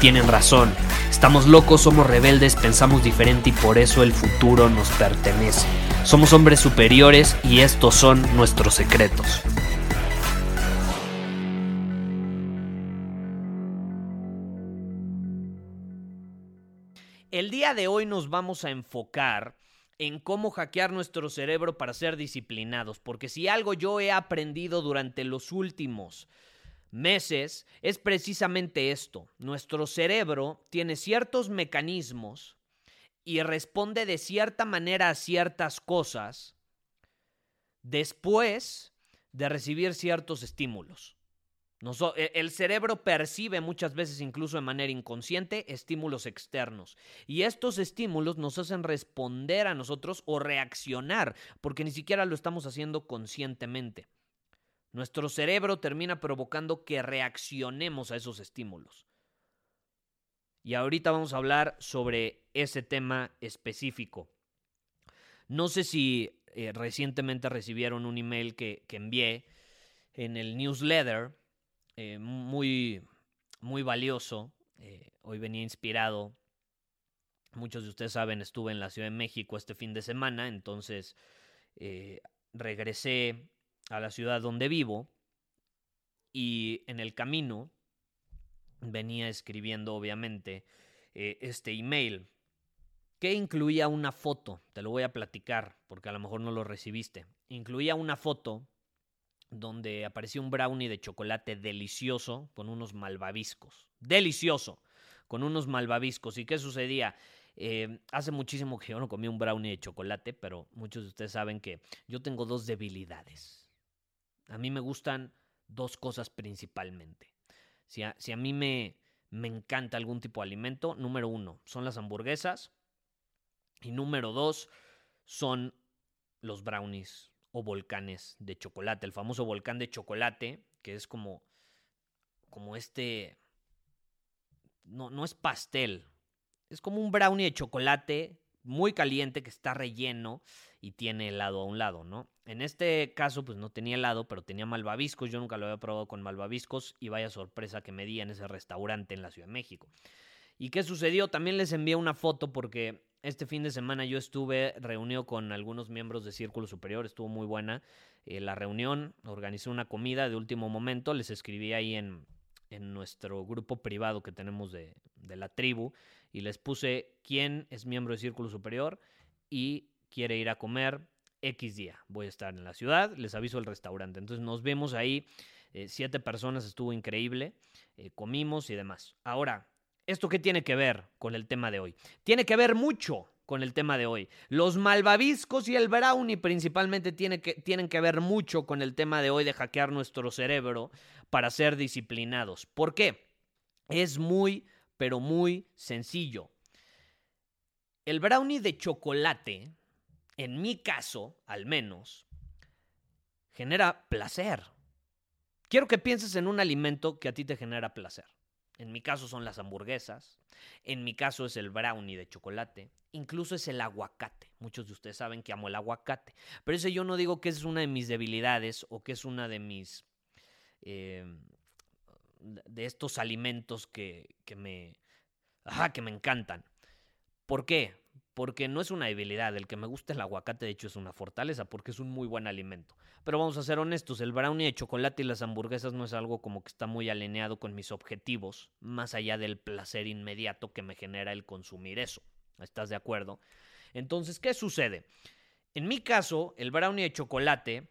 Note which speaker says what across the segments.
Speaker 1: tienen razón. Estamos locos, somos rebeldes, pensamos diferente y por eso el futuro nos pertenece. Somos hombres superiores y estos son nuestros secretos. El día de hoy nos vamos a enfocar en cómo hackear nuestro cerebro para ser disciplinados, porque si algo yo he aprendido durante los últimos meses es precisamente esto. Nuestro cerebro tiene ciertos mecanismos y responde de cierta manera a ciertas cosas después de recibir ciertos estímulos. E, el cerebro percibe muchas veces, incluso de manera inconsciente, estímulos externos. Y estos estímulos nos hacen responder a nosotros o reaccionar, porque ni siquiera lo estamos haciendo conscientemente. Nuestro cerebro termina provocando que reaccionemos a esos estímulos. Y ahorita vamos a hablar sobre ese tema específico. No sé si eh, recientemente recibieron un email que, que envié en el newsletter eh, muy, muy valioso. Eh, hoy venía inspirado. Muchos de ustedes saben, estuve en la Ciudad de México este fin de semana, entonces regresé a la ciudad donde vivo y en el camino venía escribiendo obviamente este email que incluía una foto, te lo voy a platicar porque a lo mejor no lo recibiste, incluía una foto donde apareció un brownie de chocolate delicioso con unos malvaviscos. Delicioso, con unos malvaviscos. ¿Y qué sucedía? Eh, hace muchísimo que yo no comí un brownie de chocolate, pero muchos de ustedes saben que yo tengo dos debilidades. A mí me gustan dos cosas principalmente. Si a, mí me, me encanta algún tipo de alimento, número uno, son las hamburguesas. Y número dos, son los brownies o volcanes de chocolate. El famoso volcán de chocolate, que es como, como este, no, no es pastel, es como un brownie de chocolate muy caliente que está relleno y tiene helado a un lado, ¿no? En este caso, pues no tenía helado, pero tenía malvaviscos. Yo nunca lo había probado con malvaviscos y vaya sorpresa que me di en ese restaurante en la Ciudad de México. ¿Y qué sucedió? También les envié una foto porque este fin de semana yo estuve reunido con algunos miembros de Círculo Superior, estuvo muy buena eh, la reunión, organizé una comida de último momento, les escribí ahí en, en nuestro grupo privado que tenemos de, de la tribu y les puse quién es miembro de Círculo Superior y quiere ir a comer X día. Voy a estar en la ciudad, les aviso el restaurante. Entonces nos vemos ahí, eh, siete personas, estuvo increíble, eh, comimos y demás. Ahora, ¿Esto qué tiene que ver con el tema de hoy? Tiene que ver mucho con el tema de hoy. Los malvaviscos y el brownie principalmente que, tienen que ver mucho con el tema de hoy de hackear nuestro cerebro para ser disciplinados. ¿Por qué? Es muy, pero muy sencillo. El brownie de chocolate, en mi caso al menos, genera placer. Quiero que pienses en un alimento que a ti te genera placer. En mi caso son las hamburguesas. En mi caso es el brownie de chocolate. Incluso es el aguacate. Muchos de ustedes saben que amo el aguacate. Pero ese yo no digo que es una de mis debilidades o que es una de mis... Eh, de estos alimentos que, que me... Ajá, que me encantan. ¿Por qué? porque no es una debilidad. El que me gusta el aguacate, de hecho, es una fortaleza, porque es un muy buen alimento. Pero vamos a ser honestos, el brownie de chocolate y las hamburguesas no es algo como que está muy alineado con mis objetivos, más allá del placer inmediato que me genera el consumir eso. ¿Estás de acuerdo? Entonces, ¿qué sucede? En mi caso, el brownie de chocolate,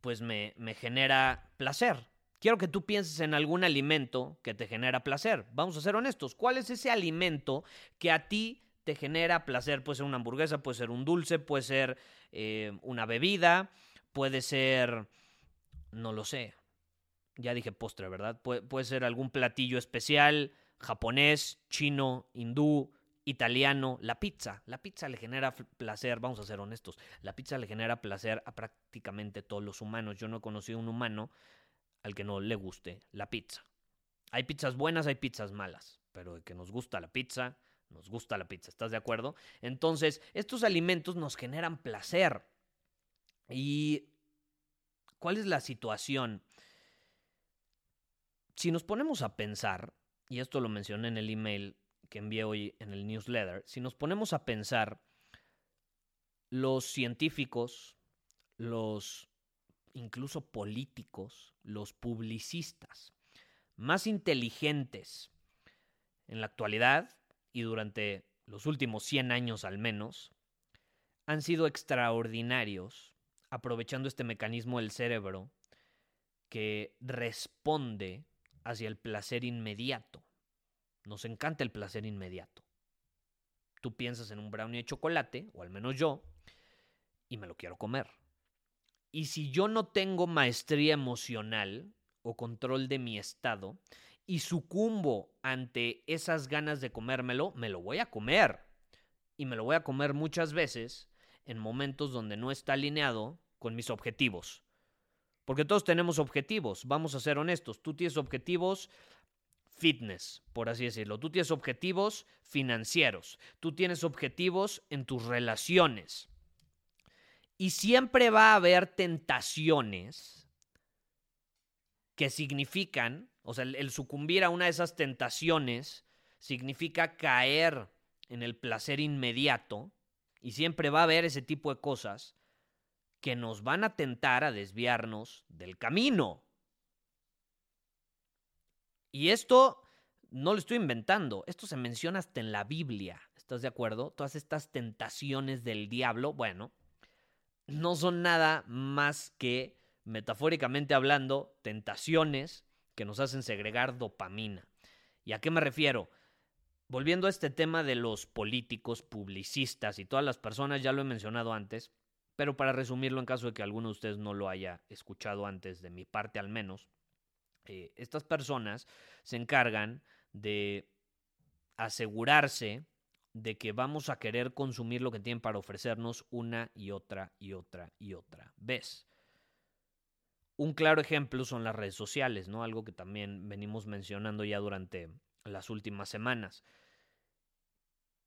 Speaker 1: pues me, me genera placer. Quiero que tú pienses en algún alimento que te genera placer. Vamos a ser honestos. ¿Cuál es ese alimento que a ti te genera placer. Puede ser una hamburguesa, puede ser un dulce, puede ser eh, una bebida, puede ser, no lo sé, ya dije postre, ¿verdad? puede ser algún platillo especial, japonés, chino, hindú, italiano, la pizza. La pizza le genera placer, vamos a ser honestos, la pizza le genera placer a prácticamente todos los humanos. Yo no he conocido un humano al que no le guste la pizza. Hay pizzas buenas, hay pizzas malas, pero de que nos gusta la pizza, nos gusta la pizza, ¿estás de acuerdo? Entonces, estos alimentos nos generan placer. ¿Y cuál es la situación? Si nos ponemos a pensar, y esto lo mencioné en el email que envié hoy en el newsletter, si nos ponemos a pensar, los científicos, los incluso políticos, los publicistas más inteligentes en la actualidad y durante los últimos 100 años al menos, han sido extraordinarios aprovechando este mecanismo del cerebro que responde hacia el placer inmediato. Nos encanta el placer inmediato. Tú piensas en un brownie de chocolate, o al menos yo, y me lo quiero comer. Y si yo no tengo maestría emocional o control de mi estado y sucumbo ante esas ganas de comérmelo, me lo voy a comer. Y me lo voy a comer muchas veces en momentos donde no está alineado con mis objetivos. Porque todos tenemos objetivos, vamos a ser honestos. Tú tienes objetivos fitness, por así decirlo. Tú tienes objetivos financieros. Tú tienes objetivos en tus relaciones. Y siempre va a haber tentaciones que significan, o sea, el, sucumbir a una de esas tentaciones significa caer en el placer inmediato. Y siempre va a haber ese tipo de cosas que nos van a tentar a desviarnos del camino. Y esto no lo estoy inventando, esto se menciona hasta en la Biblia, ¿estás de acuerdo? Todas estas tentaciones del diablo, bueno, no son nada más que, metafóricamente hablando, tentaciones que nos hacen segregar dopamina. ¿Y a qué me refiero? Volviendo a este tema de los políticos, publicistas y todas las personas, ya lo he mencionado antes, pero para resumirlo, en caso de que alguno de ustedes no lo haya escuchado antes, de mi parte al menos, eh, estas personas se encargan de asegurarse de que vamos a querer consumir lo que tienen para ofrecernos una y otra y otra y otra vez. Un claro ejemplo son las redes sociales, ¿no? Algo que también venimos mencionando ya durante las últimas semanas.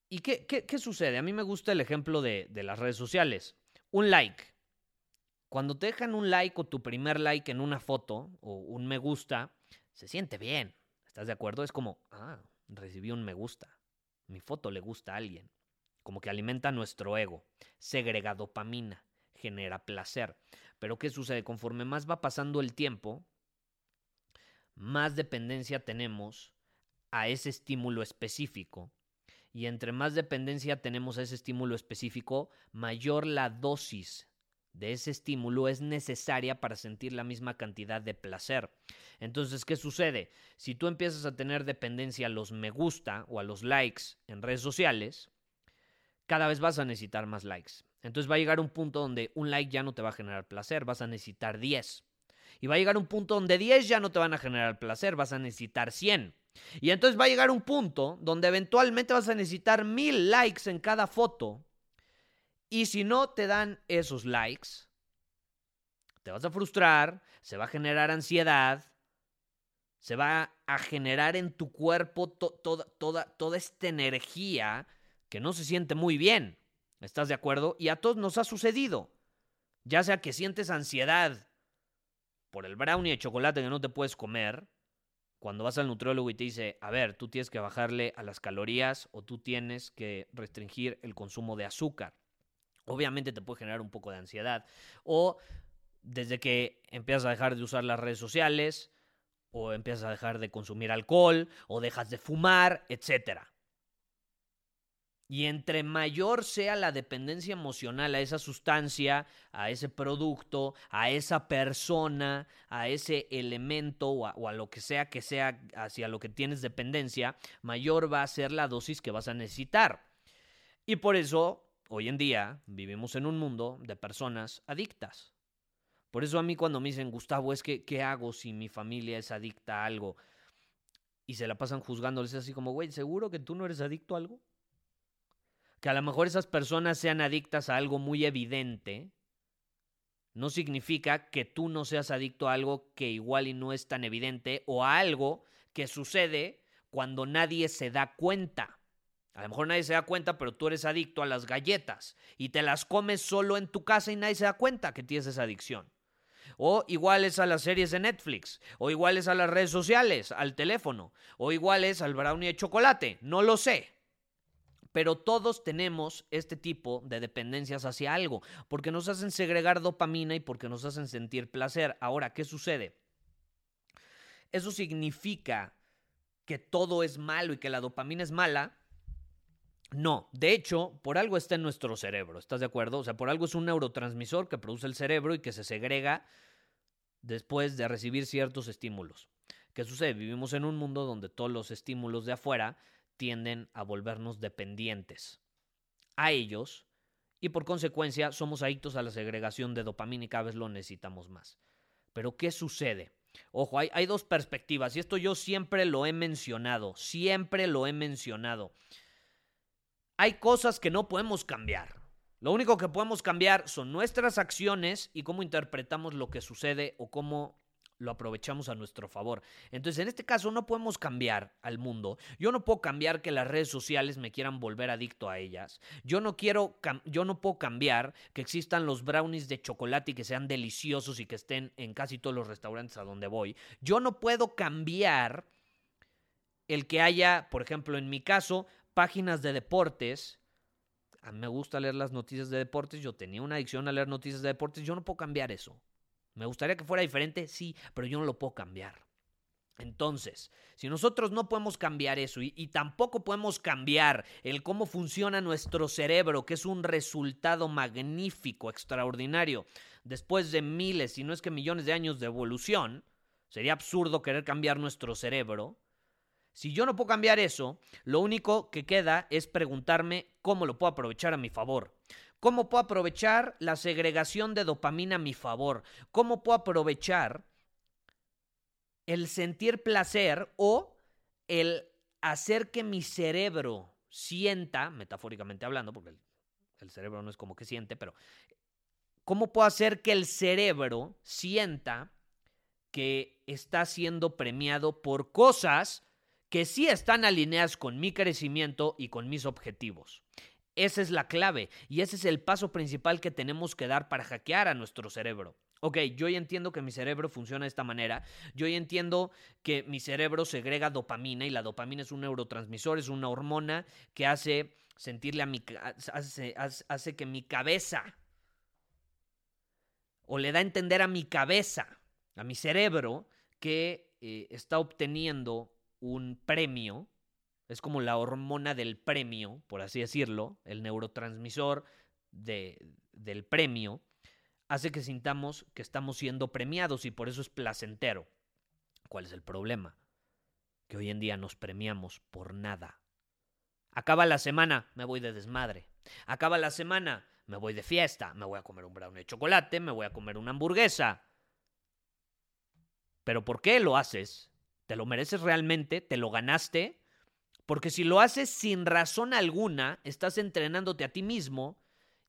Speaker 1: ¿Y qué, qué, sucede? A mí me gusta el ejemplo de, de las redes sociales. Un like. Cuando te dejan un like o tu primer like en una foto o un me gusta, se siente bien. ¿Estás de acuerdo? Es como, ah, recibí un me gusta. Mi foto le gusta a alguien. Como que alimenta nuestro ego. Segrega dopamina. Genera placer. Pero ¿qué sucede? Conforme más va pasando el tiempo, más dependencia tenemos a ese estímulo específico y entre más dependencia tenemos a ese estímulo específico, mayor la dosis de ese estímulo es necesaria para sentir la misma cantidad de placer. Entonces, ¿qué sucede? Si tú empiezas a tener dependencia a los me gusta o a los likes en redes sociales, cada vez vas a necesitar más likes. Entonces va a llegar un punto donde un like ya no te va a generar placer, vas a necesitar 10. Y va a llegar un punto donde 10 ya no te van a generar placer, vas a necesitar 100. Y entonces va a llegar un punto donde eventualmente vas a necesitar mil likes en cada foto. Y si no te dan esos likes, te vas a frustrar, se va a generar ansiedad, se va a generar en tu cuerpo toda, toda, toda esta energía que no se siente muy bien. ¿Estás de acuerdo? Y a todos nos ha sucedido. Ya sea que sientes ansiedad por el brownie de chocolate que no te puedes comer, cuando vas al nutriólogo y te dice, a ver, tú tienes que bajarle a las calorías o tú tienes que restringir el consumo de azúcar. Obviamente te puede generar un poco de ansiedad. O desde que empiezas a dejar de usar las redes sociales, o empiezas a dejar de consumir alcohol, o dejas de fumar, etcétera. Y entre mayor sea la dependencia emocional a esa sustancia, a ese producto, a esa persona, a ese elemento o a, lo que sea que sea hacia lo que tienes dependencia, mayor va a ser la dosis que vas a necesitar. Y por eso, hoy en día, vivimos en un mundo de personas adictas. Por eso a mí cuando me dicen, Gustavo, es que, ¿qué hago si mi familia es adicta a algo? Y se la pasan juzgándoles así como, güey, ¿seguro que tú no eres adicto a algo? Que a lo mejor esas personas sean adictas a algo muy evidente, no significa que tú no seas adicto a algo que igual y no es tan evidente o a algo que sucede cuando nadie se da cuenta. A lo mejor nadie se da cuenta, pero tú eres adicto a las galletas y te las comes solo en tu casa y nadie se da cuenta que tienes esa adicción. O iguales a las series de Netflix, o iguales a las redes sociales, al teléfono, o iguales al brownie de chocolate, no lo sé. Pero todos tenemos este tipo de dependencias hacia algo, porque nos hacen segregar dopamina y porque nos hacen sentir placer. Ahora, ¿qué sucede? ¿Eso significa que todo es malo y que la dopamina es mala? No, de hecho, por algo está en nuestro cerebro, ¿estás de acuerdo? O sea, por algo es un neurotransmisor que produce el cerebro y que se segrega después de recibir ciertos estímulos. ¿Qué sucede? Vivimos en un mundo donde todos los estímulos de afuera tienden a volvernos dependientes a ellos y por consecuencia somos adictos a la segregación de dopamina y cada vez lo necesitamos más. Pero ¿qué sucede? Ojo, hay, hay dos perspectivas y esto yo siempre lo he mencionado, siempre lo he mencionado hay cosas que no podemos cambiar. Lo único que podemos cambiar son nuestras acciones y cómo interpretamos lo que sucede o cómo lo aprovechamos a nuestro favor. Entonces, en este caso no podemos cambiar al mundo. Yo no puedo cambiar que las redes sociales me quieran volver adicto a ellas. Yo no quiero yo no puedo cambiar que existan los brownies de chocolate y que sean deliciosos y que estén en casi todos los restaurantes a donde voy. Yo no puedo cambiar el que haya, por ejemplo, en mi caso, páginas de deportes. A mí me gusta leer las noticias de deportes. Yo tenía una adicción a leer noticias de deportes. Yo no puedo cambiar eso. Me gustaría que fuera diferente, sí, pero yo no lo puedo cambiar. Entonces, si nosotros no podemos cambiar eso y, y, tampoco podemos cambiar el cómo funciona nuestro cerebro, que es un resultado magnífico, extraordinario, después de miles, si no es que millones de años de evolución, sería absurdo querer cambiar nuestro cerebro. Si yo no puedo cambiar eso, lo único que queda es preguntarme cómo lo puedo aprovechar a mi favor. ¿Cómo puedo aprovechar la segregación de dopamina a mi favor? ¿Cómo puedo aprovechar el sentir placer o el hacer que mi cerebro sienta, metafóricamente hablando, porque el, el, cerebro no es como que siente, pero ¿cómo puedo hacer que el cerebro sienta que está siendo premiado por cosas que sí están alineadas con mi crecimiento y con mis objetivos. Esa es la clave y ese es el paso principal que tenemos que dar para hackear a nuestro cerebro. Ok, yo ya entiendo que mi cerebro funciona de esta manera, yo ya entiendo que mi cerebro segrega dopamina y la dopamina es un neurotransmisor, es una hormona que hace sentirle a mi hace, que mi cabeza o le da a entender a mi cabeza, a mi cerebro que eh, está obteniendo un premio, es como la hormona del premio, por así decirlo, el neurotransmisor de, del premio, hace que sintamos que estamos siendo premiados y por eso es placentero. ¿Cuál es el problema? Que hoy en día nos premiamos por nada. Acaba la semana, me voy de desmadre. Acaba la semana, me voy de fiesta, me voy a comer un brownie de chocolate, me voy a comer una hamburguesa. ¿Pero por qué lo haces? ¿Te lo mereces realmente? ¿Te lo ganaste? Porque si lo haces sin razón alguna, estás entrenándote a ti mismo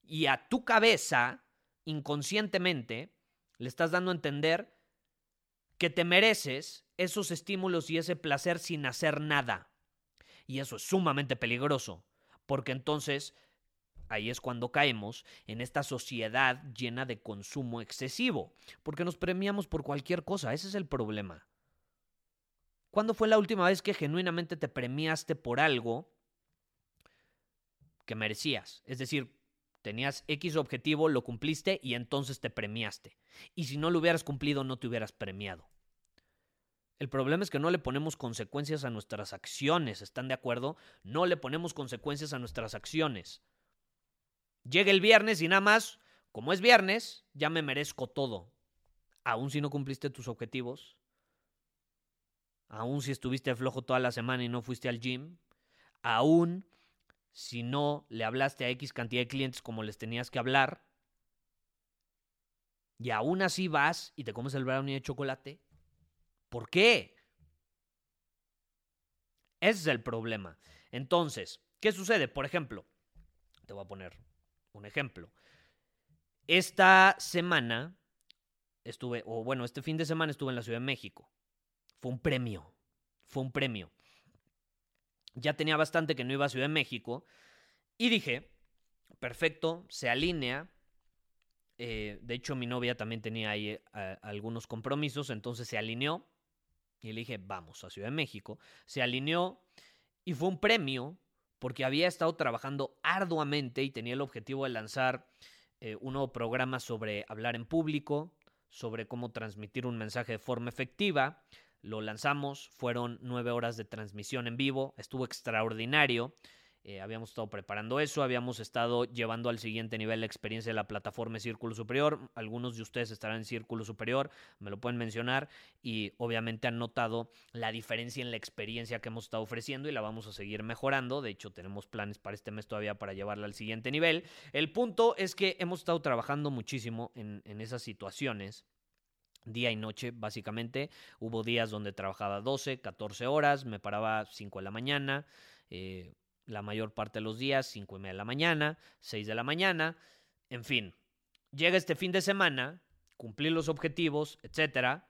Speaker 1: y a tu cabeza, inconscientemente, le estás dando a entender que te mereces esos estímulos y ese placer sin hacer nada. Y eso es sumamente peligroso, porque entonces ahí es cuando caemos en esta sociedad llena de consumo excesivo, porque nos premiamos por cualquier cosa, ese es el problema. ¿Cuándo fue la última vez que genuinamente te premiaste por algo que merecías? Es decir, tenías X objetivo, lo cumpliste y entonces te premiaste. Y si no lo hubieras cumplido, no te hubieras premiado. El problema es que no le ponemos consecuencias a nuestras acciones, ¿están de acuerdo? No le ponemos consecuencias a nuestras acciones. Llega el viernes y nada más, como es viernes, ya me merezco todo. Aún si no cumpliste tus objetivos, aún si estuviste flojo toda la semana y no fuiste al gym, aún si no le hablaste a X cantidad de clientes como les tenías que hablar, y aún así vas y te comes el brownie de chocolate, ¿por qué? Ese es el problema. Entonces, ¿qué sucede? Por ejemplo, te voy a poner un ejemplo. Esta semana estuve, o bueno, este fin de semana estuve en la Ciudad de México. Fue un premio, fue un premio. Ya tenía bastante que no iba a Ciudad de México y dije, perfecto, se alinea. Eh, de hecho, mi novia también tenía ahí eh, algunos compromisos, entonces se alineó y le dije, vamos a Ciudad de México. Se alineó y fue un premio porque había estado trabajando arduamente y tenía el objetivo de lanzar eh, un nuevo programa sobre hablar en público, sobre cómo transmitir un mensaje de forma efectiva. Lo lanzamos, fueron nueve horas de transmisión en vivo, estuvo extraordinario. Eh, habíamos estado preparando eso, habíamos estado llevando al siguiente nivel la experiencia de la plataforma Círculo Superior. Algunos de ustedes estarán en Círculo Superior, me lo pueden mencionar y obviamente han notado la diferencia en la experiencia que hemos estado ofreciendo y la vamos a seguir mejorando. De hecho, tenemos planes para este mes todavía para llevarla al siguiente nivel. El punto es que hemos estado trabajando muchísimo en, en esas situaciones día y noche, básicamente. Hubo días donde trabajaba 12, 14 horas, me paraba 5 de la mañana, eh, la mayor parte de los días, 5 y media de la mañana, 6 de la mañana, en fin. Llega este fin de semana, cumplí los objetivos, etcétera.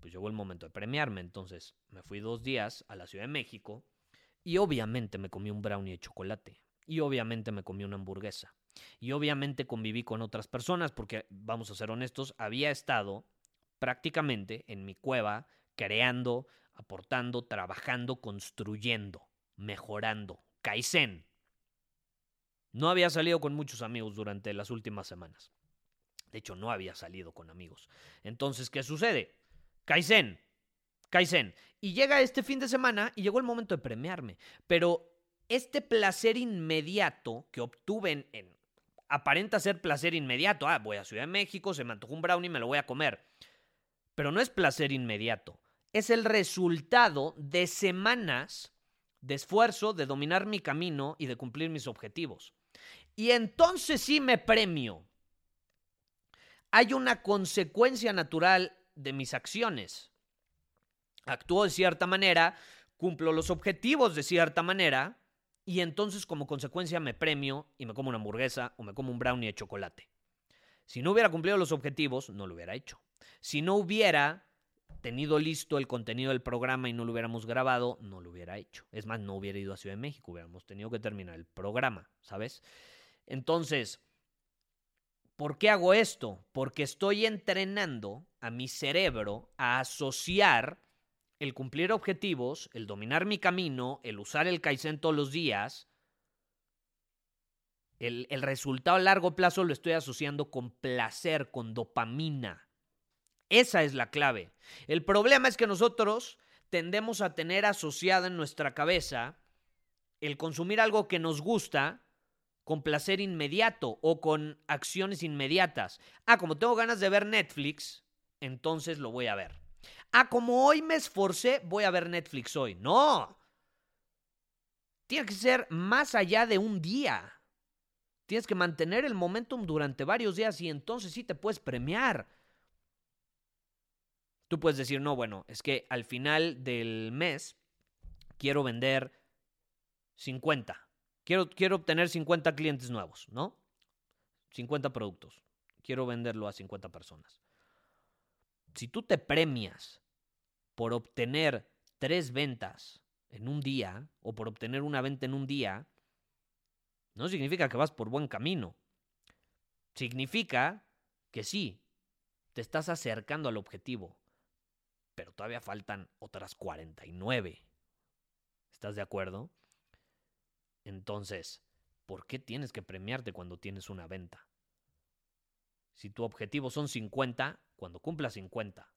Speaker 1: Pues llegó el momento de premiarme, entonces me fui dos días a la Ciudad de México y obviamente me comí un brownie de chocolate y obviamente me comí una hamburguesa y obviamente conviví con otras personas porque, vamos a ser honestos, había estado prácticamente en mi cueva creando, aportando, trabajando, construyendo, mejorando, Kaizen. No había salido con muchos amigos durante las últimas semanas. De hecho, no había salido con amigos. Entonces, ¿qué sucede? Kaizen. Kaizen. Y llega este fin de semana y llegó el momento de premiarme. Pero este placer inmediato que obtuve en, aparenta ser placer inmediato. Ah, voy a Ciudad de México, se me antojó un brownie, me lo voy a comer. Pero no es placer inmediato. Es el resultado de semanas de esfuerzo, de dominar mi camino y de cumplir mis objetivos. Y entonces sí me premio. Hay una consecuencia natural de mis acciones. Actúo de cierta manera, cumplo los objetivos de cierta manera, y entonces como consecuencia me premio y me como una hamburguesa o me como un brownie de chocolate. Si no hubiera cumplido los objetivos, no lo hubiera hecho. Si no hubiera tenido listo el contenido del programa y no lo hubiéramos grabado, no lo hubiera hecho. Es más, no hubiera ido a Ciudad de México, hubiéramos tenido que terminar el programa, ¿sabes? Entonces, ¿por qué hago esto? Porque estoy entrenando a mi cerebro a asociar el cumplir objetivos, el dominar mi camino, el usar el Kaizen todos los días, el, el resultado a largo plazo lo estoy asociando con placer, con dopamina. Esa es la clave. El problema es que nosotros tendemos a tener asociada en nuestra cabeza el consumir algo que nos gusta con placer inmediato o con acciones inmediatas. Ah, como tengo ganas de ver Netflix, entonces lo voy a ver. Ah, como hoy me esforcé, voy a ver Netflix hoy. No. Tiene que ser más allá de un día. Tienes que mantener el momentum durante varios días y entonces sí te puedes premiar. Tú puedes decir, no, bueno, es que al final del mes quiero vender 50. Quiero, quiero obtener 50 clientes nuevos, ¿no? 50 productos. Quiero venderlo a 50 personas. Si tú te premias por obtener tres ventas en un día o por obtener una venta en un día, no significa que vas por buen camino. Significa que sí, te estás acercando al objetivo pero todavía faltan otras 49. ¿Estás de acuerdo? Entonces, ¿por qué tienes que premiarte cuando tienes una venta? Si tu objetivo son 50, cuando cumplas 50,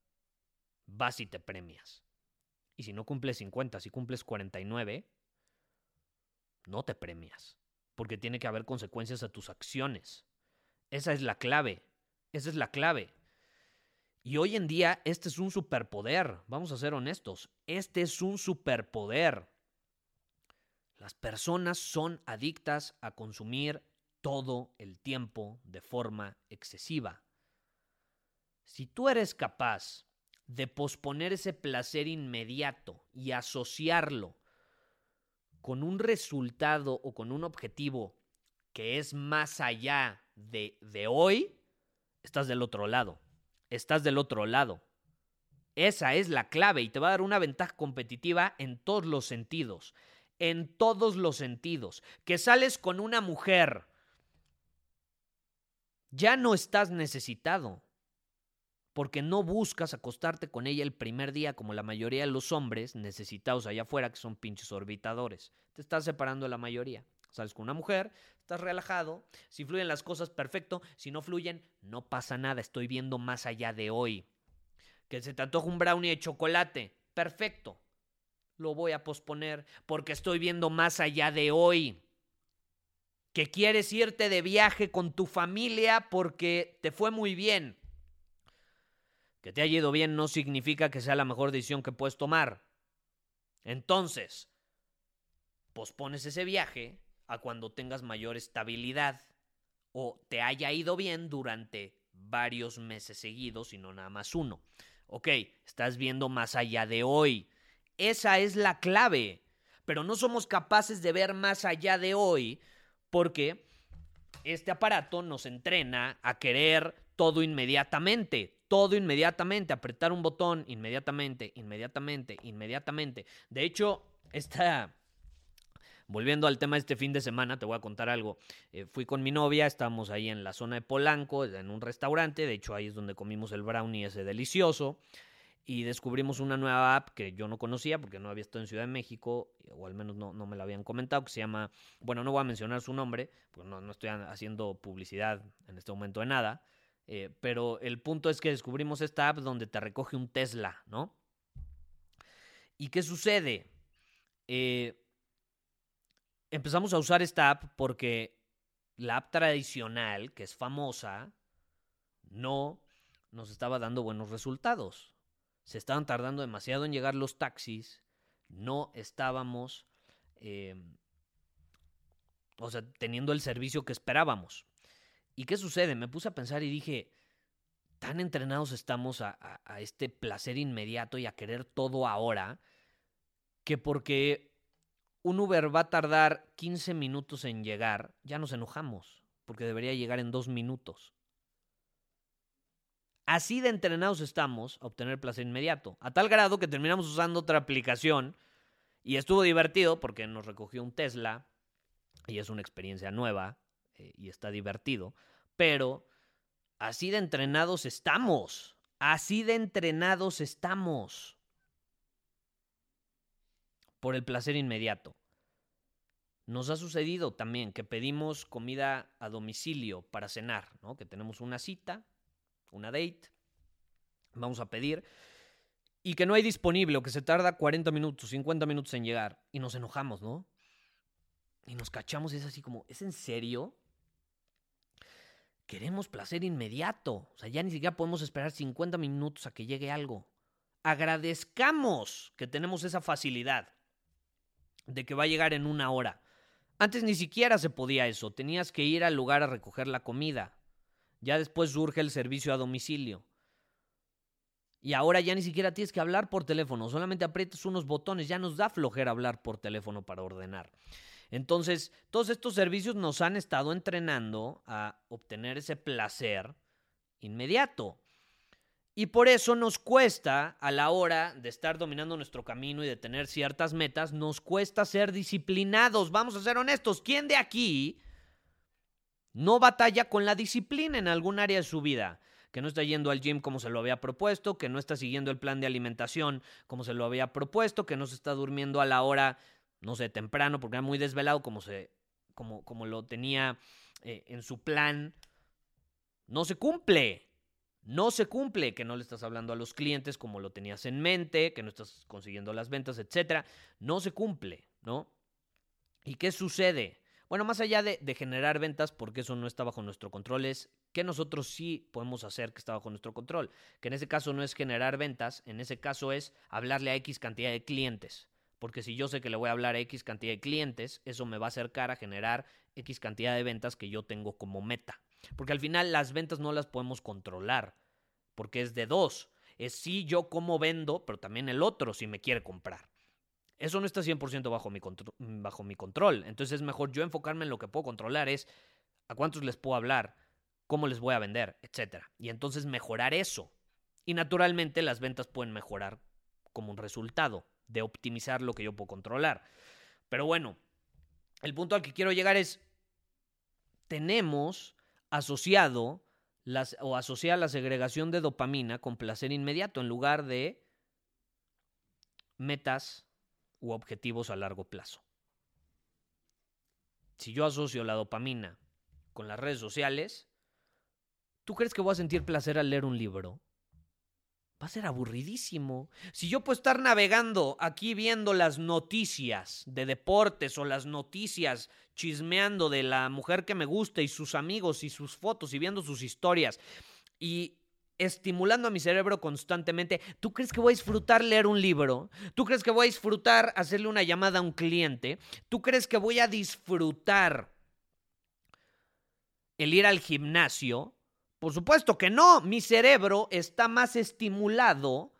Speaker 1: vas y te premias. Y si no cumples 50, si cumples 49, no te premias, porque tiene que haber consecuencias a tus acciones. Esa es la clave, esa es la clave. Y hoy en día este es un superpoder, vamos a ser honestos, este es un superpoder. Las personas son adictas a consumir todo el tiempo de forma excesiva. Si tú eres capaz de posponer ese placer inmediato y asociarlo con un resultado o con un objetivo que es más allá de, de hoy, estás del otro lado. Estás del otro lado. Esa es la clave y te va a dar una ventaja competitiva en todos los sentidos. En todos los sentidos. Que sales con una mujer. Ya no estás necesitado. Porque no buscas acostarte con ella el primer día como la mayoría de los hombres necesitados allá afuera que son pinches orbitadores. Te estás separando de la mayoría. Sales con una mujer, estás relajado. Si fluyen las cosas, perfecto. Si no fluyen, no pasa nada. Estoy viendo más allá de hoy. Que se te antoja un brownie de chocolate. Perfecto. Lo voy a posponer porque estoy viendo más allá de hoy. Que quieres irte de viaje con tu familia porque te fue muy bien. Que te haya ido bien no significa que sea la mejor decisión que puedes tomar. Entonces, pospones ese viaje a cuando tengas mayor estabilidad o te haya ido bien durante varios meses seguidos y no nada más uno. Ok, estás viendo más allá de hoy. Esa es la clave. Pero no somos capaces de ver más allá de hoy porque este aparato nos entrena a querer todo inmediatamente, todo inmediatamente, apretar un botón inmediatamente, inmediatamente, inmediatamente. De hecho, esta, Volviendo al tema de este fin de semana, te voy a contar algo. Eh, fui con mi novia, estamos ahí en la zona de Polanco, en un restaurante, de hecho ahí es donde comimos el brownie ese delicioso, y descubrimos una nueva app que yo no conocía porque no había estado en Ciudad de México, o al menos no, me la habían comentado, que se llama, bueno, no voy a mencionar su nombre, porque no, no estoy haciendo publicidad en este momento de nada, eh, pero el punto es que descubrimos esta app donde te recoge un Tesla, ¿no? ¿Y qué sucede? Eh, empezamos a usar esta app porque la app tradicional, que es famosa, no nos estaba dando buenos resultados. Se estaban tardando demasiado en llegar los taxis, no estábamos, em, o sea, teniendo el servicio que esperábamos. ¿Y qué sucede? Me puse a pensar y dije, tan entrenados estamos a, a este placer inmediato y a querer todo ahora, que porque un Uber va a tardar 15 minutos en llegar, ya nos enojamos, porque debería llegar en dos minutos. Así de entrenados estamos a obtener placer inmediato, a tal grado que terminamos usando otra aplicación y estuvo divertido porque nos recogió un Tesla y es una experiencia nueva eh, y está divertido, pero así de entrenados estamos, así de entrenados estamos por el placer inmediato. Nos ha sucedido también que pedimos comida a domicilio para cenar. Que tenemos una cita, una date, vamos a pedir, y que no hay disponible o que se tarda 40 minutos, 50 minutos en llegar, y nos enojamos, ¿no? Y nos cachamos y es así como, ¿es en serio? Queremos placer inmediato, o sea, ya ni siquiera podemos esperar 50 minutos a que llegue algo. Agradezcamos que tenemos esa facilidad de que va a llegar en una hora. Antes ni siquiera se podía eso, tenías que ir al lugar a recoger la comida. Ya después surge el servicio a domicilio. Y ahora ya ni siquiera tienes que hablar por teléfono, solamente aprietas unos botones, ya nos da flojera hablar por teléfono para ordenar. Entonces, todos estos servicios nos han estado entrenando a obtener ese placer inmediato. Y por eso nos cuesta, a la hora de estar dominando nuestro camino y de tener ciertas metas, nos cuesta ser disciplinados. Vamos a ser honestos. ¿Quién de aquí no batalla con la disciplina en algún área de su vida? Que no está yendo al gym como se lo había propuesto, que no está siguiendo el plan de alimentación como se lo había propuesto, que no se está durmiendo a la hora, no sé, temprano, porque era muy desvelado como, se, como, como lo tenía eh, en su plan. No se cumple no se cumple, que no le estás hablando a los clientes como lo tenías en mente, que no estás consiguiendo las ventas, etcétera, no se cumple, ¿no? ¿Y qué sucede? Bueno, más allá de, generar ventas, porque eso no está bajo nuestro control, es que nosotros sí podemos hacer que está bajo nuestro control. Que en ese caso no es generar ventas, en ese caso es hablarle a X cantidad de clientes Porque si yo sé que le voy a hablar a X cantidad de clientes, eso me va a acercar a generar X cantidad de ventas que yo tengo como meta. Porque al final las ventas no las podemos controlar, porque es de dos. Es si yo como vendo, pero también el otro si me quiere comprar. Eso no está 100% bajo mi, bajo mi control. Entonces es mejor yo enfocarme en lo que puedo controlar, es a cuántos les puedo hablar, cómo les voy a vender, etc. Y entonces mejorar eso. Y naturalmente las ventas pueden mejorar como un resultado de optimizar lo que yo puedo controlar. Pero bueno, el punto al que quiero llegar es, tenemos asociado las, o asociar la segregación de dopamina con placer inmediato en lugar de metas u objetivos a largo plazo. Si yo asocio la dopamina con las redes sociales, ¿tú crees que voy a sentir placer al leer un libro? Va a ser aburridísimo. Si yo puedo estar navegando aquí viendo las noticias de deportes o las noticias chismeando de la mujer que me gusta y sus amigos y sus fotos y viendo sus historias y estimulando a mi cerebro constantemente, ¿tú crees que voy a disfrutar leer un libro? ¿Tú crees que voy a disfrutar hacerle una llamada a un cliente? ¿Tú crees que voy a disfrutar el ir al gimnasio? Por supuesto que no, mi cerebro está más estimulado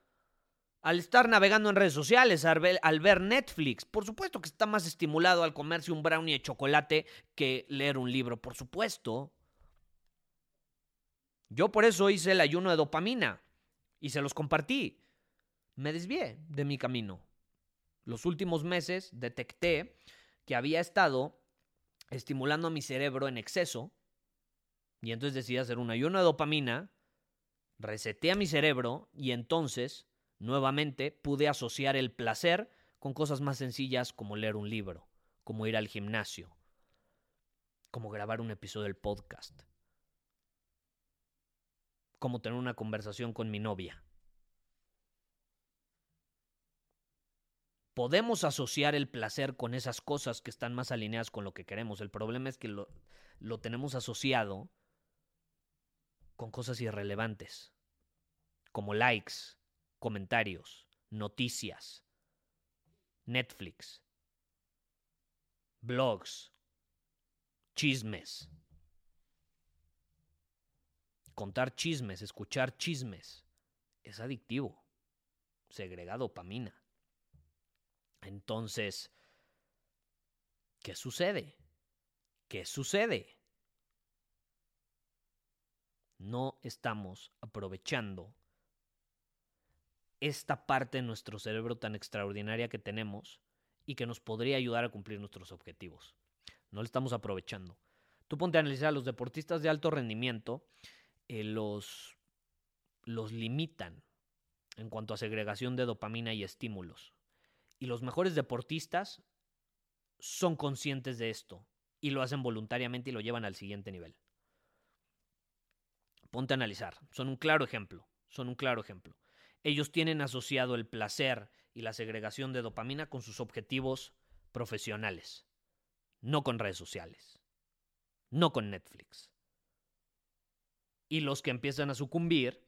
Speaker 1: al estar navegando en redes sociales, al ver, Netflix. Por supuesto que está más estimulado al comerse un brownie de chocolate que leer un libro, por supuesto. Yo por eso hice el ayuno de dopamina y se los compartí. Me desvié de mi camino. Los últimos meses detecté que había estado estimulando a mi cerebro en exceso y entonces decidí hacer un ayuno de dopamina, reseté a mi cerebro y entonces nuevamente pude asociar el placer con cosas más sencillas como leer un libro, como ir al gimnasio, como grabar un episodio del podcast como tener una conversación con mi novia. Podemos asociar el placer con esas cosas que están más alineadas con lo que queremos. El problema es que lo, lo tenemos asociado con cosas irrelevantes, como likes, comentarios, noticias, Netflix, blogs, chismes contar chismes, escuchar chismes, es adictivo. Segrega dopamina. Entonces, ¿qué sucede? ¿Qué sucede? No estamos aprovechando esta parte de nuestro cerebro tan extraordinaria que tenemos y que nos podría ayudar a cumplir nuestros objetivos. No lo estamos aprovechando. Tú ponte a analizar a los deportistas de alto rendimiento eh, los, los limitan en cuanto a segregación de dopamina y estímulos. Y los mejores deportistas son conscientes de esto y lo hacen voluntariamente y lo llevan al siguiente nivel. Ponte a analizar, son un claro ejemplo, son un claro ejemplo. Ellos tienen asociado el placer y la segregación de dopamina con sus objetivos profesionales, no con redes sociales, no con Netflix y los que empiezan a sucumbir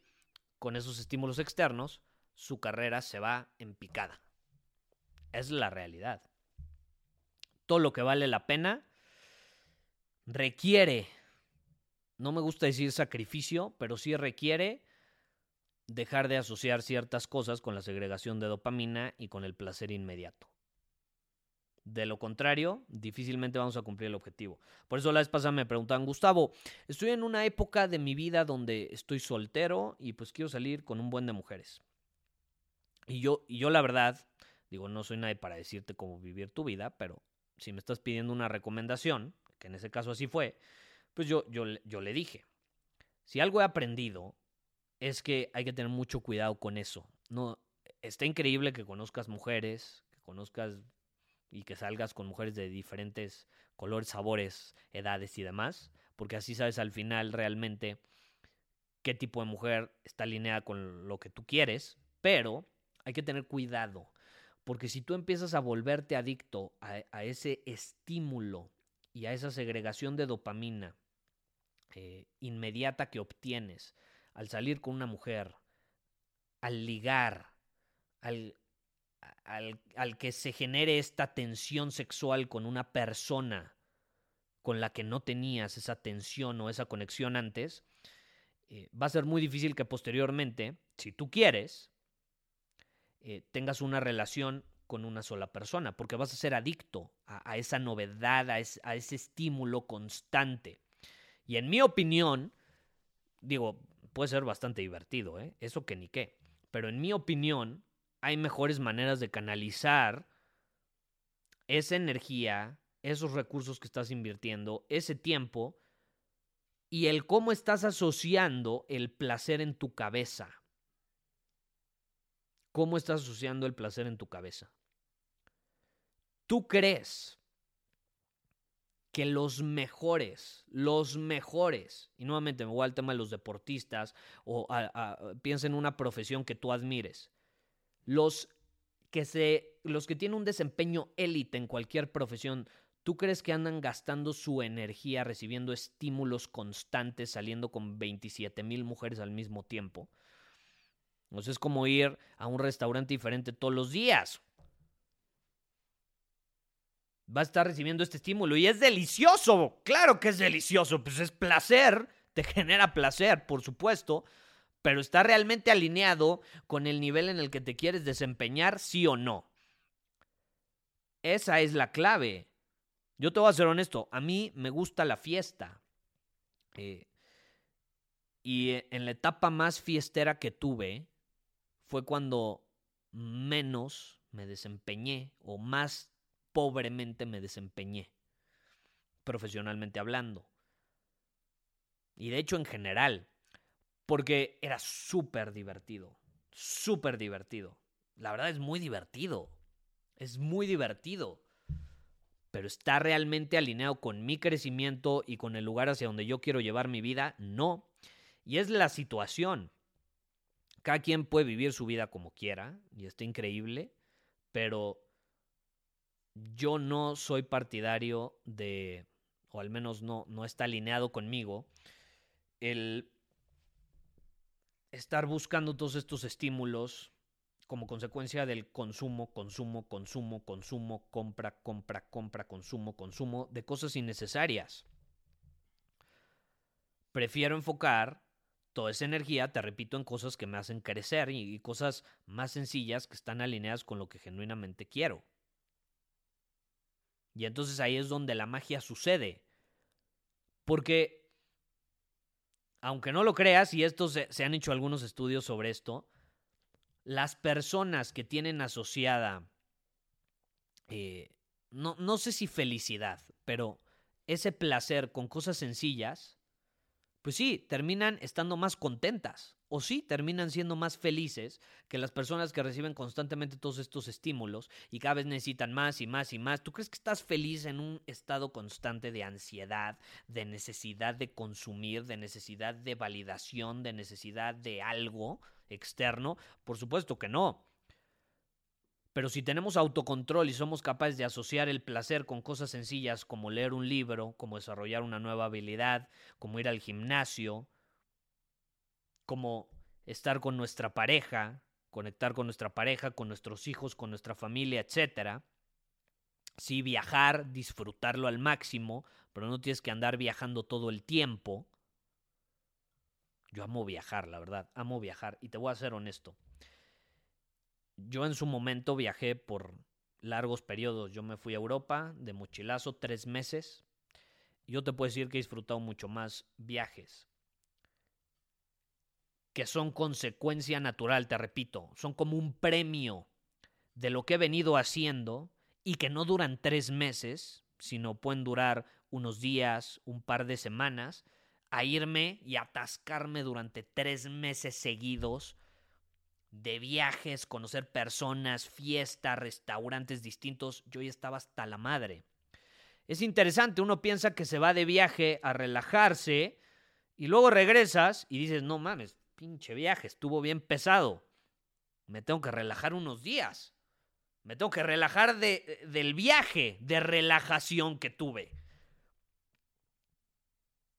Speaker 1: con esos estímulos externos, su carrera se va en picada. Es la realidad. Todo lo que vale la pena requiere, no me gusta decir sacrificio, pero sí requiere dejar de asociar ciertas cosas con la segregación de dopamina y con el placer inmediato. De lo contrario, difícilmente vamos a cumplir el objetivo. Por eso la vez pasada me preguntaban, Gustavo, estoy en una época de mi vida donde estoy soltero y pues quiero salir con un buen de mujeres. Y yo, y yo la verdad, digo, no soy nadie para decirte cómo vivir tu vida, pero si me estás pidiendo una recomendación, que en ese caso así fue, pues yo, yo, yo le dije, si algo he aprendido es que hay que tener mucho cuidado con eso. No, está increíble que conozcas mujeres, que conozcas y que salgas con mujeres de diferentes colores, sabores, edades y demás, porque así sabes al final realmente qué tipo de mujer está alineada con lo que tú quieres, pero hay que tener cuidado, porque si tú empiezas a volverte adicto a, ese estímulo y a esa segregación de dopamina eh, inmediata que obtienes al salir con una mujer, al ligar, al, al, que se genere esta tensión sexual con una persona con la que no tenías esa tensión o esa conexión antes, eh, va a ser muy difícil que posteriormente, si tú quieres, eh, tengas una relación con una sola persona, porque vas a ser adicto a, esa novedad, a, a, ese estímulo constante. Y en mi opinión, digo, puede ser bastante divertido, ¿eh? eso que ni qué, pero en mi opinión, hay mejores maneras de canalizar esa energía, esos recursos que estás invirtiendo, ese tiempo y el cómo estás asociando el placer en tu cabeza. ¿Cómo estás asociando el placer en tu cabeza? ¿Tú crees que los mejores, los mejores, y nuevamente me voy al tema de los deportistas, o piensa en una profesión que tú admires, los que, se, los que tienen un desempeño élite en cualquier profesión, ¿tú crees que andan gastando su energía recibiendo estímulos constantes, saliendo con 27 mil mujeres al mismo tiempo? Entonces es como ir a un restaurante diferente todos los días. Va a estar recibiendo este estímulo y es delicioso. Claro que es delicioso. Pues es placer. Te genera placer, por supuesto pero está realmente alineado con el nivel en el que te quieres desempeñar, sí o no. Esa es la clave. Yo te voy a ser honesto, a mí me gusta la fiesta. Eh, y en la etapa más fiestera que tuve fue cuando menos me desempeñé o más pobremente me desempeñé, profesionalmente hablando. Y de hecho en general, porque era súper divertido, súper divertido. La verdad es muy divertido, es muy divertido, pero está realmente alineado con mi crecimiento y con el lugar hacia donde yo quiero llevar mi vida, no. Y es la situación. Cada quien puede vivir su vida como quiera y está increíble, pero yo no soy partidario de, o al menos no, no está alineado conmigo, el estar buscando todos estos estímulos como consecuencia del consumo, consumo, consumo, consumo, compra, compra, compra, consumo, consumo de cosas innecesarias. Prefiero enfocar toda esa energía, te repito, en cosas que me hacen crecer y, cosas más sencillas que están alineadas con lo que genuinamente quiero. Y entonces ahí es donde la magia sucede. Porque aunque no lo creas, y estos se, han hecho algunos estudios sobre esto, las personas que tienen asociada, eh, no, no sé si felicidad, pero ese placer con cosas sencillas, pues sí, terminan estando más contentas o sí terminan siendo más felices que las personas que reciben constantemente todos estos estímulos y cada vez necesitan más y más y más. ¿Tú crees que estás feliz en un estado constante de ansiedad, de necesidad de consumir, de necesidad de validación, de necesidad de algo externo? Por supuesto que no. Pero si tenemos autocontrol y somos capaces de asociar el placer con cosas sencillas como leer un libro, como desarrollar una nueva habilidad, como ir al gimnasio, como estar con nuestra pareja, conectar con nuestra pareja, con nuestros hijos, con nuestra familia, etc. Sí, viajar, disfrutarlo al máximo, pero no tienes que andar viajando todo el tiempo. Yo amo viajar, la verdad, amo viajar. Y te voy a ser honesto. Yo en su momento viajé por largos periodos. Yo me fui a Europa de mochilazo tres meses. Yo te puedo decir que he disfrutado mucho más viajes que son consecuencia natural, te repito, son como un premio de lo que he venido haciendo y que no duran tres meses, sino pueden durar unos días, un par de semanas, a irme y atascarme durante tres meses seguidos de viajes, conocer personas, fiestas, restaurantes distintos, yo ya estaba hasta la madre. Es interesante, uno piensa que se va de viaje a relajarse y luego regresas y dices, no mames, pinche viaje, estuvo bien pesado. Me tengo que relajar unos días. Me tengo que relajar de, del viaje de relajación que tuve.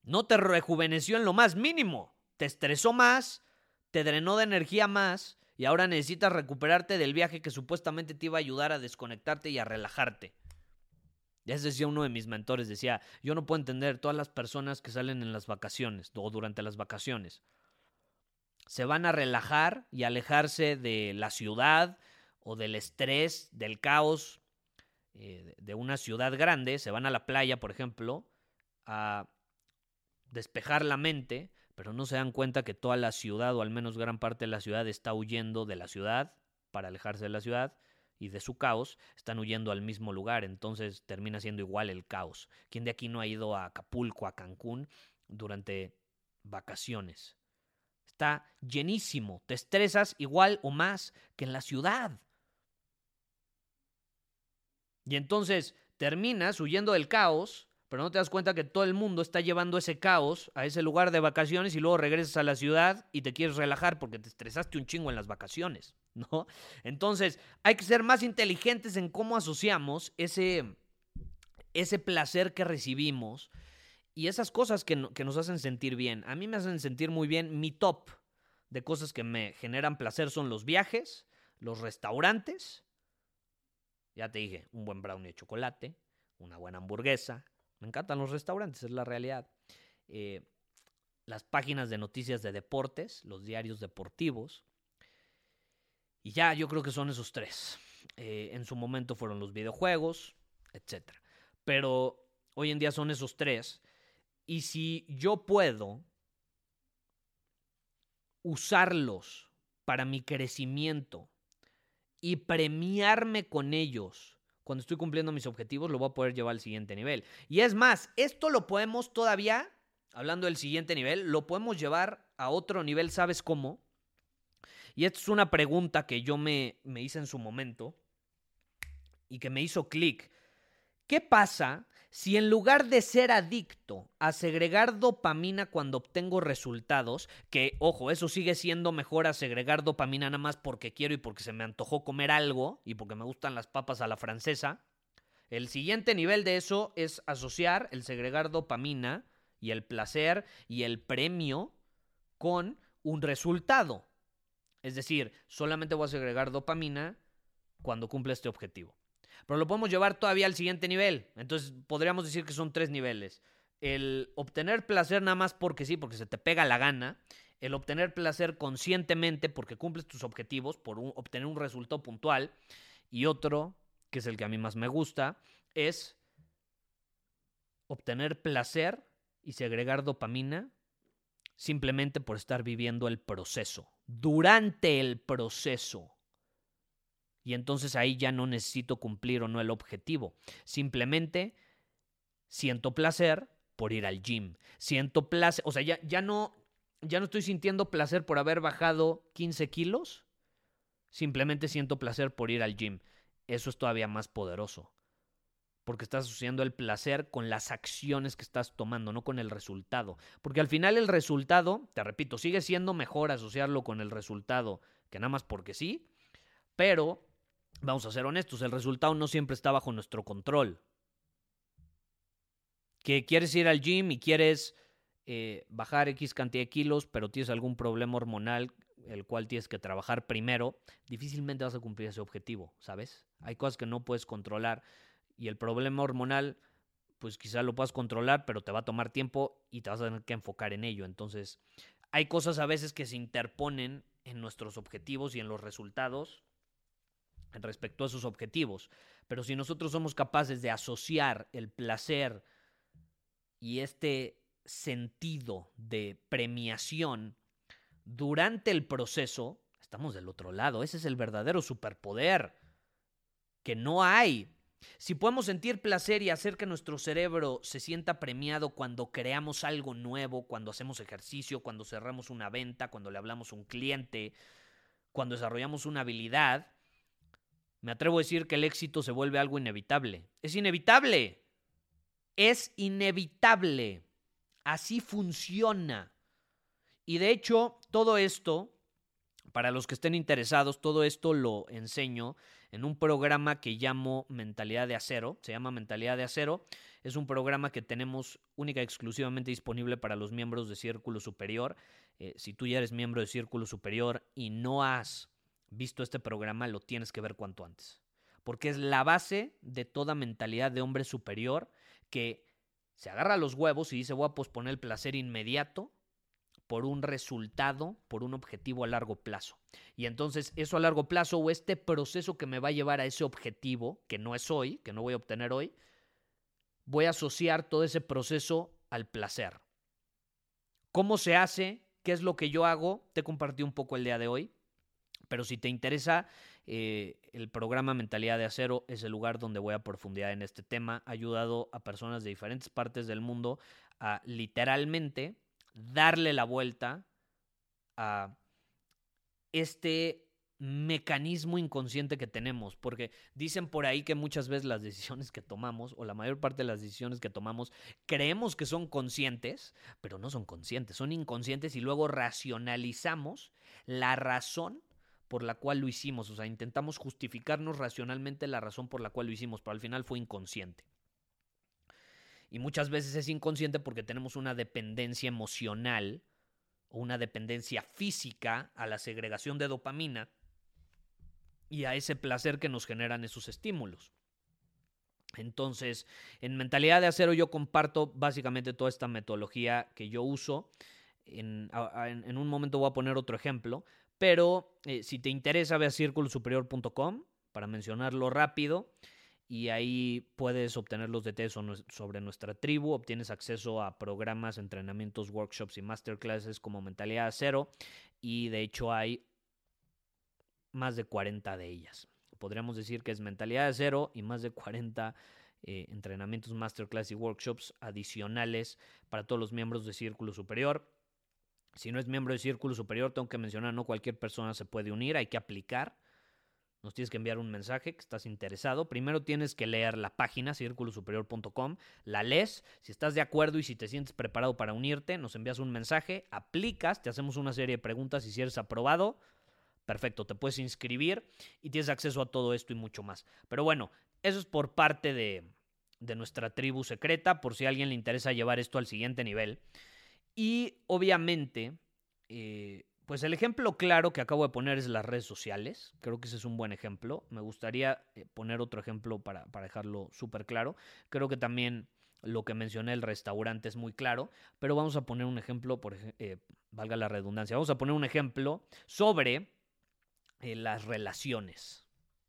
Speaker 1: No te rejuveneció en lo más mínimo. Te estresó más, te drenó de energía más Y ahora necesitas recuperarte del viaje que supuestamente te iba a ayudar a desconectarte y a relajarte. Ya decía uno de mis mentores, decía, yo no puedo entender todas las personas que salen en las vacaciones o durante las vacaciones. Se van a relajar y alejarse de la ciudad o del estrés, del caos eh, de una ciudad grande. Se van a la playa, por ejemplo, a despejar la mente, pero no se dan cuenta que toda la ciudad, o al menos gran parte de la ciudad, está huyendo de la ciudad para alejarse de la ciudad y de su caos, están huyendo al mismo lugar, entonces termina siendo igual el caos. ¿Quién de aquí no ha ido a Acapulco, a Cancún durante vacaciones? Está llenísimo, te estresas igual o más que en la ciudad. Y entonces terminas huyendo del caos pero no te das cuenta que todo el mundo está llevando ese caos a ese lugar de vacaciones y luego regresas a la ciudad y te quieres relajar porque te estresaste un chingo en las vacaciones, ¿no? Entonces, hay que ser más inteligentes en cómo asociamos ese, ese placer que recibimos y esas cosas que, que nos hacen sentir bien. A mí me hacen sentir muy bien. Mi top de cosas que me generan placer son los viajes, los restaurantes. Ya te dije, un buen brownie de chocolate, una buena hamburguesa, me encantan los restaurantes, es la realidad. Eh, las páginas de noticias de deportes, los diarios deportivos. Y ya yo creo que son esos tres. Eh, en su momento fueron los videojuegos, etc. Pero hoy en día son esos tres. Y si yo puedo usarlos para mi crecimiento y premiarme con ellos cuando estoy cumpliendo mis objetivos, lo voy a poder llevar al siguiente nivel. Y es más, esto lo podemos todavía, hablando del siguiente nivel, lo podemos llevar a otro nivel, ¿sabes cómo? Y esta es una pregunta que yo me, me hice en su momento y que me hizo clic. ¿Qué pasa si en lugar de ser adicto a segregar dopamina cuando obtengo resultados, que ojo, eso sigue siendo mejor a segregar dopamina nada más porque quiero y porque se me antojó comer algo y porque me gustan las papas a la francesa, el siguiente nivel de eso es asociar el segregar dopamina y el placer y el premio con un resultado. Es decir, solamente voy a segregar dopamina cuando cumple este objetivo. Pero lo podemos llevar todavía al siguiente nivel. Entonces podríamos decir que son tres niveles. El obtener placer nada más porque sí, porque se te pega la gana. El obtener placer conscientemente porque cumples tus objetivos, por obtener un resultado puntual. Y otro, que es el que a mí más me gusta, es obtener placer y segregar dopamina simplemente por estar viviendo el proceso, durante el proceso. Y entonces ahí ya no necesito cumplir o no el objetivo. Simplemente siento placer por ir al gym. Siento placer, o sea, ya, ya, no, ya no estoy sintiendo placer por haber bajado 15 kilos. Simplemente siento placer por ir al gym. Eso es todavía más poderoso. Porque estás asociando el placer con las acciones que estás tomando, no con el resultado. Porque al final el resultado, te repito, sigue siendo mejor asociarlo con el resultado que nada más porque sí. Pero vamos a ser honestos, el resultado no siempre está bajo nuestro control. Que quieres ir al gym y quieres eh, bajar X cantidad de kilos, pero tienes algún problema hormonal, el cual tienes que trabajar primero, difícilmente vas a cumplir ese objetivo, ¿sabes? Hay cosas que no puedes controlar y el problema hormonal, pues quizás lo puedas controlar, pero te va a tomar tiempo y te vas a tener que enfocar en ello. Entonces, hay cosas a veces que se interponen en nuestros objetivos y en los resultados respecto a sus objetivos. Pero si nosotros somos capaces de asociar el placer y este sentido de premiación durante el proceso, estamos del otro lado. Ese es el verdadero superpoder que no hay. Si podemos sentir placer y hacer que nuestro cerebro se sienta premiado cuando creamos algo nuevo, cuando hacemos ejercicio, cuando cerramos una venta, cuando le hablamos a un cliente, cuando desarrollamos una habilidad, me atrevo a decir que el éxito se vuelve algo inevitable. Es inevitable. Es inevitable. Así funciona. Y de hecho, todo esto, para los que estén interesados, todo esto lo enseño en un programa que llamo Mentalidad de Acero. Se llama Mentalidad de Acero. Es un programa que tenemos única y exclusivamente disponible para los miembros de Círculo Superior. Eh, si tú ya eres miembro de Círculo Superior y no has visto este programa, lo tienes que ver cuanto antes. Porque es la base de toda mentalidad de hombre superior que se agarra los huevos y dice voy a posponer el placer inmediato por un resultado, por un objetivo a largo plazo. Y entonces eso a largo plazo o este proceso que me va a llevar a ese objetivo, que no es hoy, que no voy a obtener hoy, voy a asociar todo ese proceso al placer. ¿Cómo se hace? ¿Qué es lo que yo hago? Te compartí un poco el día de hoy. Pero si te interesa, eh, el programa Mentalidad de Acero es el lugar donde voy a profundidad en este tema. Ha ayudado a personas de diferentes partes del mundo a literalmente darle la vuelta a este mecanismo inconsciente que tenemos, porque dicen por ahí que muchas veces las decisiones que tomamos, o la mayor parte de las decisiones que tomamos, creemos que son conscientes, pero no son conscientes, son inconscientes y luego racionalizamos la razón por la cual lo hicimos, o sea, intentamos justificarnos racionalmente la razón por la cual lo hicimos, pero al final fue inconsciente. Y muchas veces es inconsciente porque tenemos una dependencia emocional o una dependencia física a la segregación de dopamina y a ese placer que nos generan esos estímulos. Entonces, en Mentalidad de Acero yo comparto básicamente toda esta metodología que yo uso. En, en un momento voy a poner otro ejemplo, pero eh, si te interesa, ve a círculosuperior.com para mencionarlo rápido y ahí puedes obtener los detalles sobre nuestra tribu, obtienes acceso a programas, entrenamientos, workshops y masterclasses como Mentalidad Cero y de hecho hay más de 40 de ellas. Podríamos decir que es Mentalidad Cero y más de 40 eh, entrenamientos, masterclass y workshops adicionales para todos los miembros de Círculo Superior. Si no es miembro de Círculo Superior, tengo que mencionar, no cualquier persona se puede unir, hay que aplicar nos tienes que enviar un mensaje que estás interesado. Primero tienes que leer la página círculosuperior.com, la lees, si estás de acuerdo y si te sientes preparado para unirte, nos envías un mensaje, aplicas, te hacemos una serie de preguntas y si eres aprobado, perfecto, te puedes inscribir y tienes acceso a todo esto y mucho más. Pero bueno, eso es por parte de, de nuestra tribu secreta, por si a alguien le interesa llevar esto al siguiente nivel. Y obviamente... Eh, pues el ejemplo claro que acabo de poner es las redes sociales. Creo que ese es un buen ejemplo. Me gustaría eh, poner otro ejemplo para, dejarlo súper claro. Creo que también lo que mencioné el restaurante es muy claro, pero vamos a poner un ejemplo, por, eh, valga la redundancia, vamos a poner un ejemplo sobre las relaciones.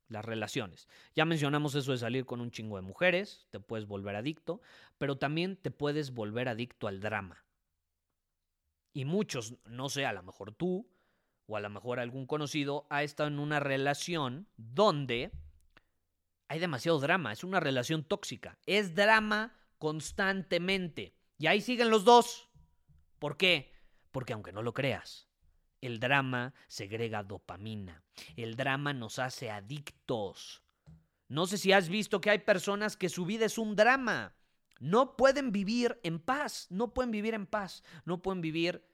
Speaker 1: Las relaciones. Ya mencionamos eso de salir con un chingo de mujeres, te puedes volver adicto, pero también te puedes volver adicto al drama. Y muchos, no sé, a lo mejor tú o a lo mejor algún conocido ha estado en una relación donde hay demasiado drama, es una relación tóxica, es drama constantemente. Y ahí siguen los dos. ¿Por qué? Porque aunque no lo creas, el drama segrega dopamina. El drama nos hace adictos. No sé si has visto que hay personas que su vida es un drama. No pueden vivir en paz, no pueden vivir en paz, no pueden vivir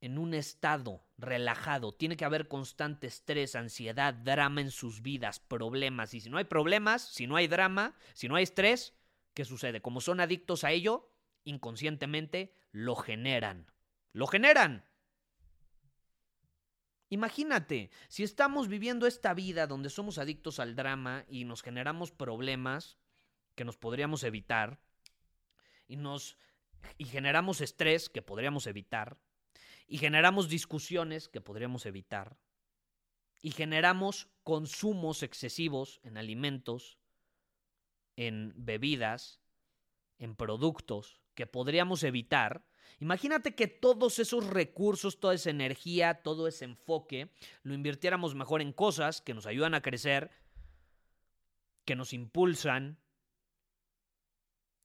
Speaker 1: en un estado relajado. Tiene que haber constante estrés, ansiedad, drama en sus vidas, problemas. Y si no hay problemas, si no hay drama, si no hay estrés, ¿qué sucede? Como son adictos a ello, inconscientemente lo generan. Lo generan. Imagínate, si estamos viviendo esta vida donde somos adictos al drama y nos generamos problemas, que nos podríamos evitar y nos y generamos estrés que podríamos evitar y generamos discusiones que podríamos evitar y generamos consumos excesivos en alimentos, en bebidas, en productos que podríamos evitar. Imagínate que todos esos recursos, toda esa energía, todo ese enfoque, lo invirtiéramos mejor en cosas que nos ayudan a crecer, que nos impulsan,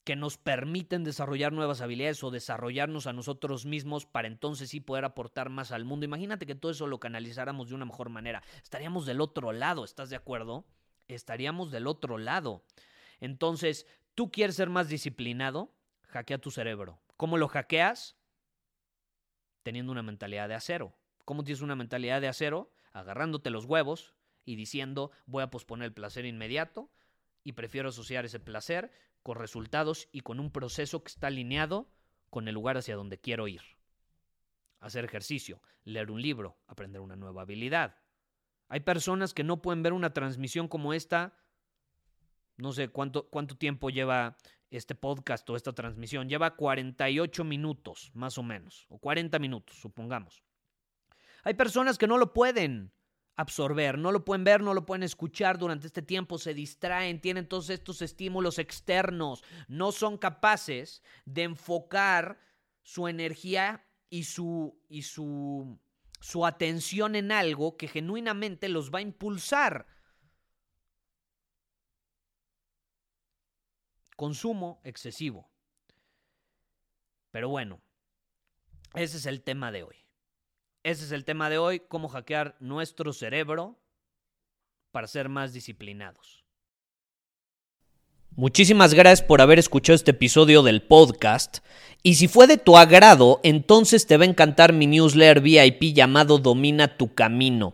Speaker 1: que nos permiten desarrollar nuevas habilidades o desarrollarnos a nosotros mismos para entonces sí poder aportar más al mundo. Imagínate que todo eso lo canalizáramos de una mejor manera. Estaríamos del otro lado, ¿estás de acuerdo? Estaríamos del otro lado. Entonces, tú quieres ser más disciplinado, hackea tu cerebro. ¿Cómo lo hackeas? Teniendo una mentalidad de acero. ¿Cómo tienes una mentalidad de acero? Agarrándote los huevos y diciendo voy a posponer el placer inmediato y prefiero asociar ese placer con resultados y con un proceso que está alineado con el lugar hacia donde quiero ir. Hacer ejercicio, leer un libro, aprender una nueva habilidad, Hay personas que no pueden ver una transmisión como esta. No sé cuánto, cuánto tiempo lleva este podcast o esta transmisión. Lleva 48 minutos, más o menos, o 40 minutos, supongamos. Hay personas que no lo pueden absorber, no lo pueden ver, no lo pueden escuchar durante este tiempo, se distraen, tienen todos estos estímulos externos, no son capaces de enfocar su energía y su, y su, su atención en algo que genuinamente los va a impulsar. Consumo excesivo. Pero bueno, ese es el tema de hoy. Ese es el tema de hoy, cómo hackear nuestro cerebro para ser más disciplinados. Muchísimas gracias por haber escuchado este episodio del podcast. Y si fue de tu agrado, entonces te va a encantar mi newsletter VIP llamado Domina tu Camino.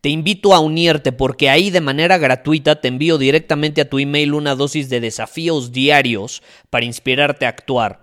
Speaker 1: Te invito a unirte porque ahí de manera gratuita te envío directamente a tu email una dosis de desafíos diarios para inspirarte a actuar.